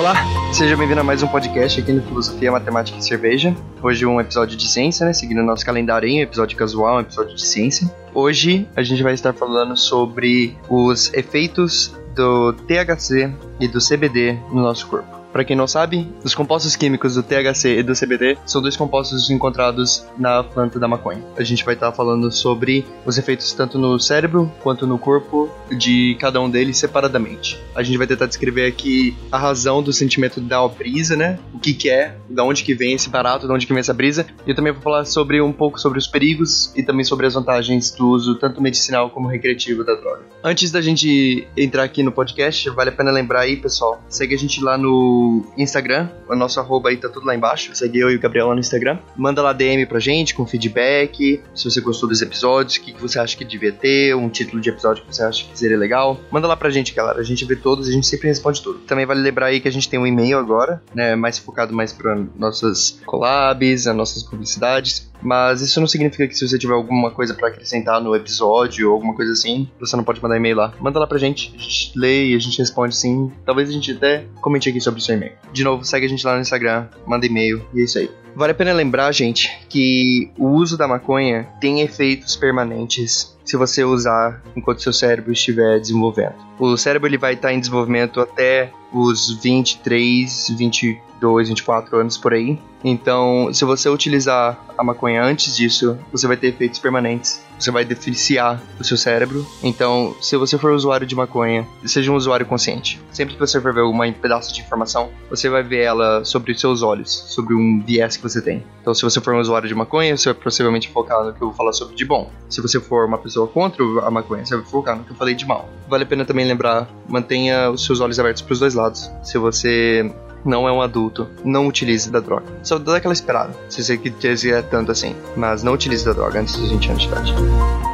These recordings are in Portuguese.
Olá, seja bem-vindo a mais um podcast aqui no Filosofia, Matemática e Cerveja. Hoje um episódio de ciência, né? Seguindo o nosso calendário um episódio casual, um episódio de ciência. Hoje a gente vai estar falando sobre os efeitos do THC e do CBD no nosso corpo. Para quem não sabe, os compostos químicos do THC e do CBD são dois compostos encontrados na planta da maconha. A gente vai estar falando sobre os efeitos tanto no cérebro quanto no corpo de cada um deles separadamente. A gente vai tentar descrever aqui a razão do sentimento da brisa, né? O que, que é, da onde que vem esse barato, de onde que vem essa brisa. E eu também vou falar sobre um pouco sobre os perigos e também sobre as vantagens do uso tanto medicinal como recreativo da droga. Antes da gente entrar aqui no podcast, vale a pena lembrar aí, pessoal, segue a gente lá no Instagram, o nosso arroba aí tá tudo lá embaixo. Segue eu e o Gabriel lá no Instagram. Manda lá DM pra gente com feedback, se você gostou dos episódios, o que, que você acha que devia ter, um título de episódio que você acha que seria legal. Manda lá pra gente, galera. A gente vê todos e a gente sempre responde tudo. Também vale lembrar aí que a gente tem um e-mail agora, né, mais focado mais para nossas collabs, as nossas publicidades. Mas isso não significa que se você tiver alguma coisa para acrescentar no episódio ou alguma coisa assim, você não pode mandar e-mail lá. Manda lá pra gente, a gente lê e a gente responde sim. Talvez a gente até comente aqui sobre o seu e-mail. De novo, segue a gente lá no Instagram, manda e-mail e é isso aí. Vale a pena lembrar, gente, que o uso da maconha tem efeitos permanentes se você usar enquanto seu cérebro estiver desenvolvendo. O cérebro ele vai estar em desenvolvimento até os 23, 22, 24 anos por aí. Então, se você utilizar a maconha antes disso, você vai ter efeitos permanentes. Você vai deficiar o seu cérebro. Então, se você for usuário de maconha, seja um usuário consciente. Sempre que você for ver um pedaço de informação, você vai ver ela sobre os seus olhos, sobre um viés que você tem. Então, se você for um usuário de maconha, você vai possivelmente focar no que eu vou falar sobre de bom. Se você for uma pessoa contra a maconha, você vai focar no que eu falei de mal. Vale a pena também lembrar, mantenha os seus olhos abertos para os dois lados. Se você não é um adulto, não utilize da droga. Só dá aquela esperada, se você quiser tanto assim. Mas não utilize da droga antes dos 20 anos de idade.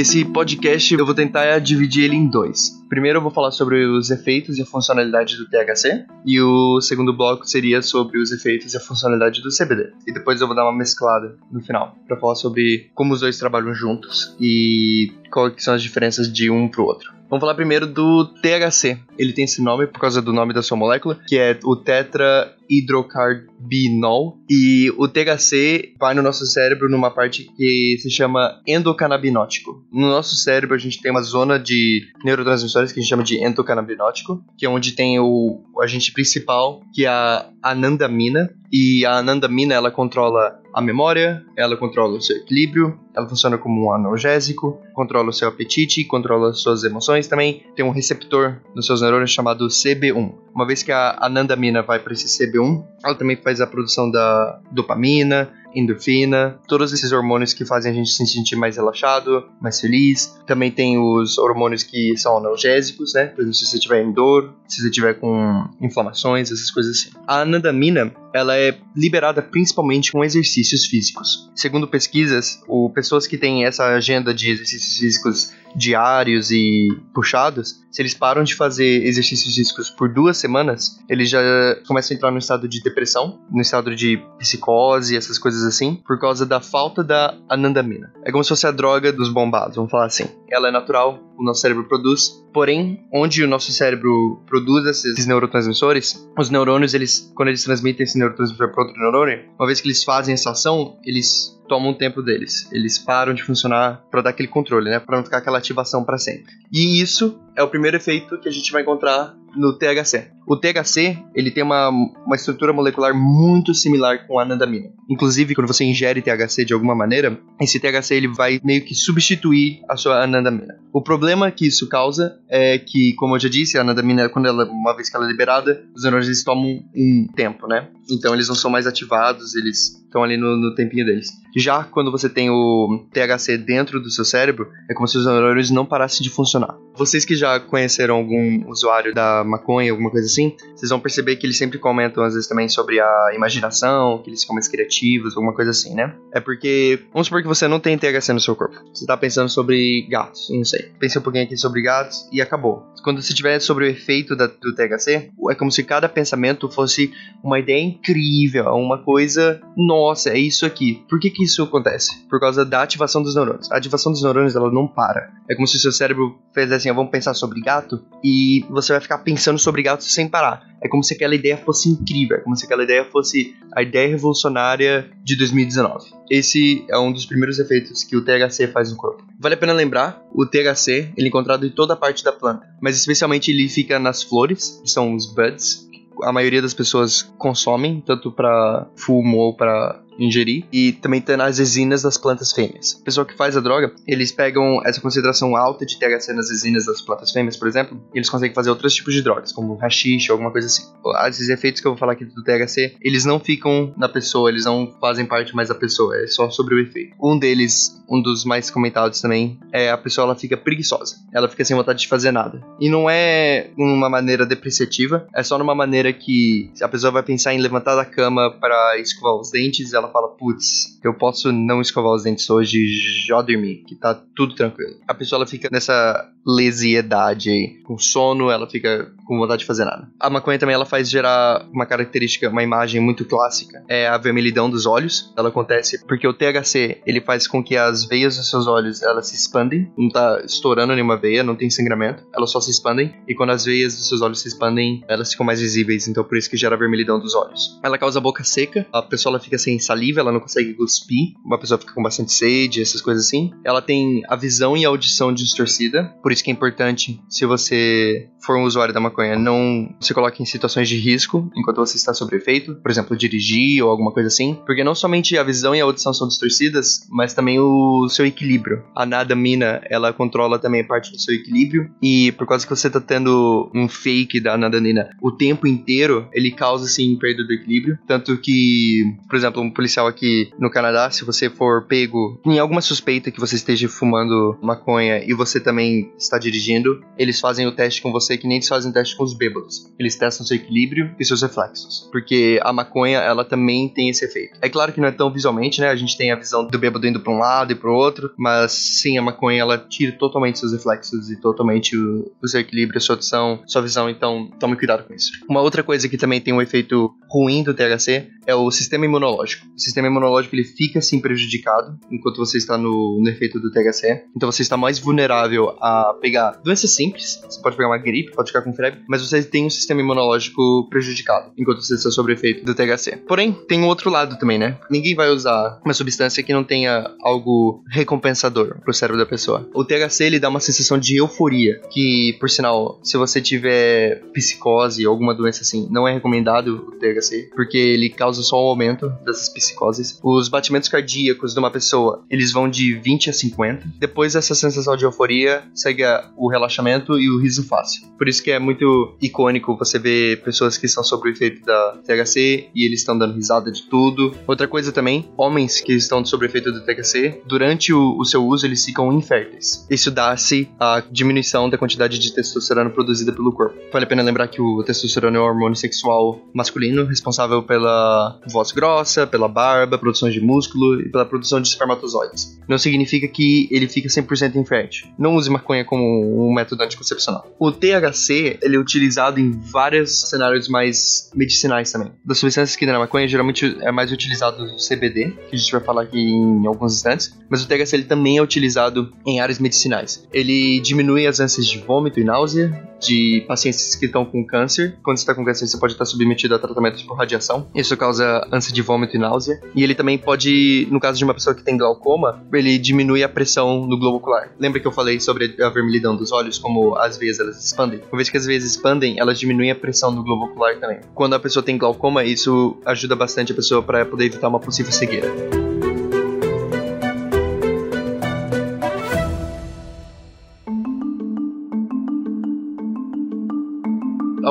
Esse podcast eu vou tentar dividir ele em dois. Primeiro eu vou falar sobre os efeitos e a funcionalidade do THC, e o segundo bloco seria sobre os efeitos e a funcionalidade do CBD. E depois eu vou dar uma mesclada no final, para falar sobre como os dois trabalham juntos e quais são as diferenças de um pro outro. Vamos falar primeiro do THC. Ele tem esse nome por causa do nome da sua molécula, que é o tetrahidrocarbinol. E o THC vai no nosso cérebro numa parte que se chama endocannabinótico. No nosso cérebro a gente tem uma zona de neurotransmissores que a gente chama de endocannabinótico, que é onde tem o, o agente principal, que é a anandamina. E a anandamina ela controla a memória, ela controla o seu equilíbrio, ela funciona como um analgésico, controla o seu apetite, controla suas emoções também. Tem um receptor nos seus neurônios chamado CB1. Uma vez que a anandamina vai para esse CB1, ela também faz a produção da dopamina, endorfina, todos esses hormônios que fazem a gente se sentir mais relaxado, mais feliz. Também tem os hormônios que são analgésicos, né? Por exemplo, se você tiver em dor, se você tiver com inflamações, essas coisas assim. A anandamina, ela é liberada principalmente com exercícios físicos. Segundo pesquisas, o, pessoas que têm essa agenda de exercícios físicos diários e puxados, se eles param de fazer exercícios físicos por duas semanas, eles já começam a entrar no estado de depressão, no estado de psicose, essas coisas assim, por causa da falta da anandamina. É como se fosse a droga dos bombados, vamos falar assim. Ela é natural, o nosso cérebro produz, porém, onde o nosso cérebro produz esses neurotransmissores, os neurônios, eles, quando eles transmitem esse neurotransmissor para outro neurônio, uma vez que eles fazem essa ação, eles tomam um tempo deles. Eles param de funcionar para dar aquele controle, né? Para não ficar aquela ativação para sempre. E isso é o primeiro efeito que a gente vai encontrar no THC. O THC, ele tem uma, uma estrutura molecular muito similar com a anandamina. Inclusive, quando você ingere THC de alguma maneira, esse THC ele vai meio que substituir a sua anandamina. O problema que isso causa é que, como eu já disse, a anandamina, quando ela, uma vez que ela é liberada, os neurônios tomam um tempo, né? Então eles não são mais ativados, eles estão ali no, no tempinho deles. Já quando você tem o THC dentro do seu cérebro, é como se os neurônios não parassem de funcionar. Vocês que já conheceram algum usuário da maconha, alguma coisa assim, vocês vão perceber que eles sempre comentam, às vezes, também sobre a imaginação, que eles ficam mais criativos, alguma coisa assim, né? É porque, vamos supor que você não tem THC no seu corpo. Você tá pensando sobre gatos, não sei. Pense um pouquinho aqui sobre gatos e acabou. Quando você tiver sobre o efeito da, do THC, é como se cada pensamento fosse uma ideia incrível, uma coisa, nossa, é isso aqui. Por que que isso acontece? Por causa da ativação dos neurônios. A ativação dos neurônios, ela não para. É como se o seu cérebro fizesse assim, vamos pensar sobre gato, e você vai ficar pensando sobre gato sem parar. É como se aquela ideia fosse incrível, é como se aquela ideia fosse a ideia revolucionária de 2019. Esse é um dos primeiros efeitos que o THC faz no corpo. Vale a pena lembrar, o THC ele é encontrado em toda parte da planta, mas especialmente ele fica nas flores, que são os buds, a maioria das pessoas consomem, tanto para fumo ou para ingerir e também tem nas resinas das plantas fêmeas. O pessoal que faz a droga, eles pegam essa concentração alta de THC nas resinas das plantas fêmeas, por exemplo, e eles conseguem fazer outros tipos de drogas, como hashish ou alguma coisa assim. Esses efeitos que eu vou falar aqui do THC, eles não ficam na pessoa, eles não fazem parte mais da pessoa, é só sobre o efeito. Um deles, um dos mais comentados também, é a pessoa ela fica preguiçosa. Ela fica sem vontade de fazer nada. E não é uma maneira depreciativa, é só numa maneira que a pessoa vai pensar em levantar da cama para escovar os dentes, ela fala, putz, eu posso não escovar os dentes hoje já dormir, que tá tudo tranquilo. A pessoa ela fica nessa lesiedade aí, com sono, ela fica com vontade de fazer nada. A maconha também ela faz gerar uma característica, uma imagem muito clássica, é a vermelhidão dos olhos. Ela acontece porque o THC, ele faz com que as veias dos seus olhos, elas se expandem, não tá estourando nenhuma veia, não tem sangramento, elas só se expandem e quando as veias dos seus olhos se expandem, elas ficam mais visíveis, então por isso que gera a vermelhidão dos olhos. Ela causa boca seca, a pessoa ela fica sem saliva, ela não consegue cuspir, uma pessoa fica com bastante sede, essas coisas assim. Ela tem a visão e a audição distorcida, por isso que é importante se você for um usuário da maconha, não se coloque em situações de risco enquanto você está sob efeito, por exemplo, dirigir ou alguma coisa assim, porque não somente a visão e a audição são distorcidas, mas também o seu equilíbrio. A nadamina, ela controla também parte do seu equilíbrio e por causa que você está tendo um fake da nadamina o tempo inteiro, ele causa assim perda do equilíbrio, tanto que, por exemplo, um policial aqui no Canadá, se você for pego em alguma suspeita que você esteja fumando maconha e você também está dirigindo, eles fazem o teste com você você que nem eles fazem teste com os bêbados. Eles testam seu equilíbrio e seus reflexos. Porque a maconha, ela também tem esse efeito. É claro que não é tão visualmente, né? A gente tem a visão do bêbado indo para um lado e para o outro, mas sim, a maconha, ela tira totalmente seus reflexos e totalmente o, o seu equilíbrio, a sua audição, sua visão, então tome cuidado com isso. Uma outra coisa que também tem um efeito ruim do THC é o sistema imunológico. O sistema imunológico ele fica assim prejudicado enquanto você está no, no efeito do THC. Então você está mais vulnerável a pegar doenças simples. Você pode pegar uma gripe gripe, pode ficar com febre, mas você tem um sistema imunológico prejudicado enquanto você está sob efeito do THC. Porém, tem um outro lado também, né? Ninguém vai usar uma substância que não tenha algo recompensador pro cérebro da pessoa. O THC ele dá uma sensação de euforia, que por sinal, se você tiver psicose ou alguma doença assim, não é recomendado o THC, porque ele causa só um aumento dessas psicoses. Os batimentos cardíacos de uma pessoa, eles vão de 20 a 50. Depois dessa sensação de euforia, segue o relaxamento e o riso fácil. Por isso que é muito icônico você ver pessoas que estão sob o efeito da THC e eles estão dando risada de tudo. Outra coisa também, homens que estão sob o efeito do THC, durante o, o seu uso eeles ficam inférteis. Isso dá-se a diminuição da quantidade de testosterona produzida pelo corpo. Vale a pena lembrar que o testosterona é o hormônio sexual masculino responsável pela voz grossa, pela barba, produção de músculo e pela produção de espermatozoides. Não significa que ele fica 100% infértil. Não use maconha como um método anticoncepcional. O THC THC ele é utilizado em vários cenários mais medicinais também. Das substâncias que tem na maconha, geralmente é mais utilizado o CBD, que a gente vai falar aqui em alguns instantes, mas o THC ele também é utilizado em áreas medicinais. Ele diminui as ânsias de vômito e náusea de pacientes que estão com câncer. Quando você está com câncer, você pode estar submetido a tratamento por radiação. Isso causa ânsia de vômito e náusea. E ele também pode, no caso de uma pessoa que tem glaucoma, ele diminui a pressão no globo ocular. Lembra que eu falei sobre a vermelhidão dos olhos, como as veias elas expandem? Uma vez que as veias expandem, elas diminuem a pressão no globo ocular também. Quando a pessoa tem glaucoma, isso ajuda bastante a pessoa para poder evitar uma possível cegueira.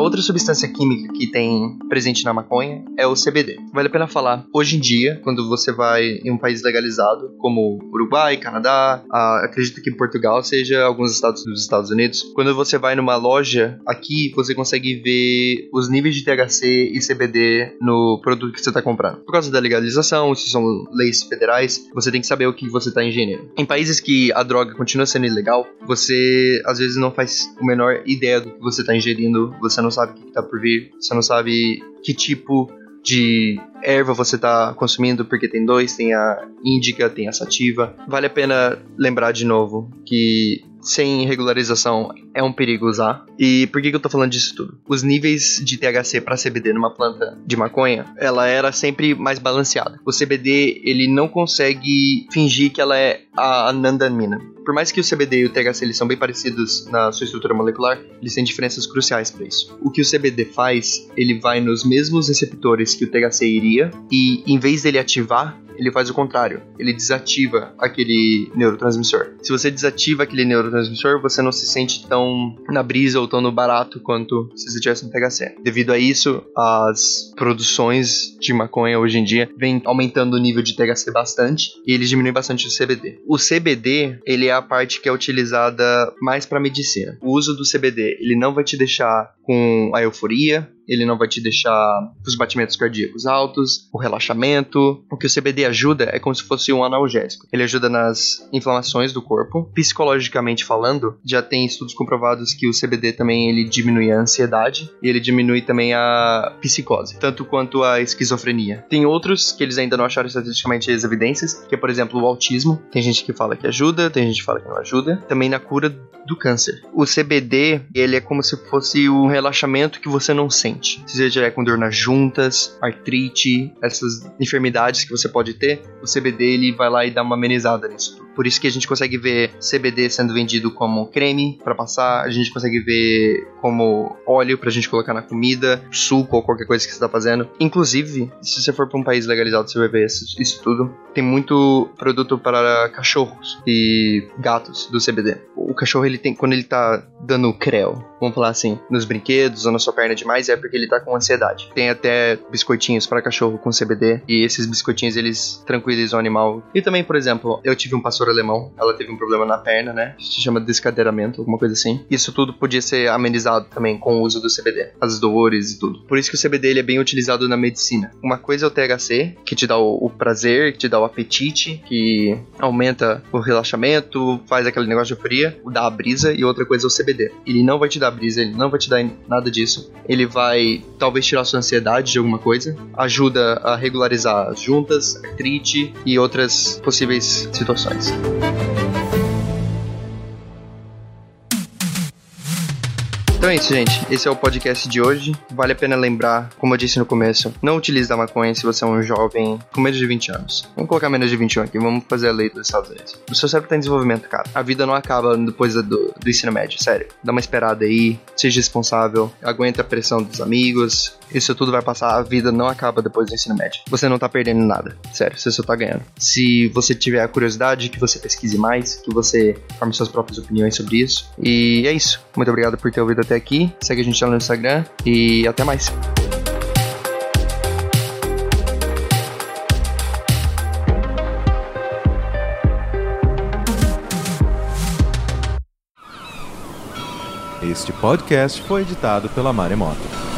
Outra substância química que tem presente na maconha é o CBD. Vale a pena falar, hoje em dia, quando você vai em um país legalizado, como Uruguai, Canadá, ah, acredito que Portugal seja alguns estados dos Estados Unidos, quando você vai numa loja aqui, você consegue ver os níveis de THC e CBD no produto que você está comprando. Por causa da legalização, se são leis federais, você tem que saber o que você está ingerindo. Em países que a droga continua sendo ilegal, você às vezes não faz a menor ideia do que você está ingerindo, você não sabe o que está por vir, você não sabe que tipo de erva você está consumindo, porque tem dois, tem a índica, tem a sativa. Vale a pena lembrar de novo que sem regularização é um perigo usar. E por que, que eu tô falando disso tudo? Os níveis de THC para CBD numa planta de maconha, ela era sempre mais balanceada. O CBD, ele não consegue fingir que ela é a anandamina. Por mais que o CBD e o THC eles são bem parecidos na sua estrutura molecular, eles têm diferenças cruciais para isso. O que o CBD faz, ele vai nos mesmos receptores que o THC iria e em vez dele ativar, ele faz o contrário. Ele desativa aquele neurotransmissor. Se você desativa aquele neurotransmissor, você não se sente tão na brisa ou tão no barato quanto se você tivesse um THC. Devido a isso, as produções de maconha hoje em dia vêm aumentando o nível de THC bastante e eles diminuem bastante o CBD. O CBD, ele é a parte que é utilizada mais para medicina. O uso do CBD, ele não vai te deixar com a euforia, ele não vai te deixar os batimentos cardíacos altos, o relaxamento. O que o CBD ajuda é como se fosse um analgésico. Ele ajuda nas inflamações do corpo. Psicologicamente falando, já tem estudos comprovados que o CBD também ele diminui a ansiedade e ele diminui também a psicose, tanto quanto a esquizofrenia. Tem outros que eles ainda não acharam estatisticamente as evidências, que é, por exemplo, o autismo. Tem gente que fala que ajuda, tem gente que fala que não ajuda. Também na cura do câncer. O CBD, ele é como se fosse um relaxamento que você não sente se você tiver com dor nas juntas, artrite, essas enfermidades que você pode ter, o CBD ele vai lá e dá uma amenizada nisso tudo. Por isso que a gente consegue ver CBD sendo vendido como creme para passar, a gente consegue ver como óleo pra gente colocar na comida, suco ou qualquer coisa que você tá fazendo. Inclusive, se você for para um país legalizado, você vai ver isso, isso tudo. Tem muito produto para cachorros e gatos do CBD. O cachorro ele tem quando ele tá dando creu, vamos falar assim, nos brinquedos ou na sua perna demais, é porque ele tá com ansiedade. Tem até biscoitinhos para cachorro com CBD e esses biscoitinhos eles tranquilizam o animal. E também, por exemplo, eu tive um pastor alemão, ela teve um problema na perna, né? Se chama descadeiramento, alguma coisa assim. Isso tudo podia ser amenizado também com o uso do CBD, as dores e tudo. Por isso que o CBD ele é bem utilizado na medicina. Uma coisa é o THC, que te dá o, o prazer, que te dá o apetite, que aumenta o relaxamento, faz aquele negócio de euforia, dá a brisa, e outra coisa é o CBD. Ele não vai te dar brisa, ele não vai te dar nada disso. Ele vai talvez tirar sua ansiedade de alguma coisa, ajuda a regularizar as juntas, artrite e outras possíveis situações. Então é isso, gente. Esse é o podcast de hoje. Vale a pena lembrar, como eu disse no começo, não utilize a maconha se você é um jovem com menos de 20 anos. Vamos colocar menos de 21 aqui, vamos fazer a lei dos Estados Unidos. O seu cérebro está em desenvolvimento, cara. A vida não acaba depois do, do ensino médio, sério. Dá uma esperada aí, seja responsável, aguenta a pressão dos amigos, isso tudo vai passar, a vida não acaba depois do ensino médio. Você não tá perdendo nada, sério, você só tá ganhando. Se você tiver a curiosidade, que você pesquise mais, que você forme suas próprias opiniões sobre isso. E é isso. Muito obrigado por ter ouvido até aqui. Segue a gente lá no Instagram e até mais. Este podcast foi editado pela Maremoto.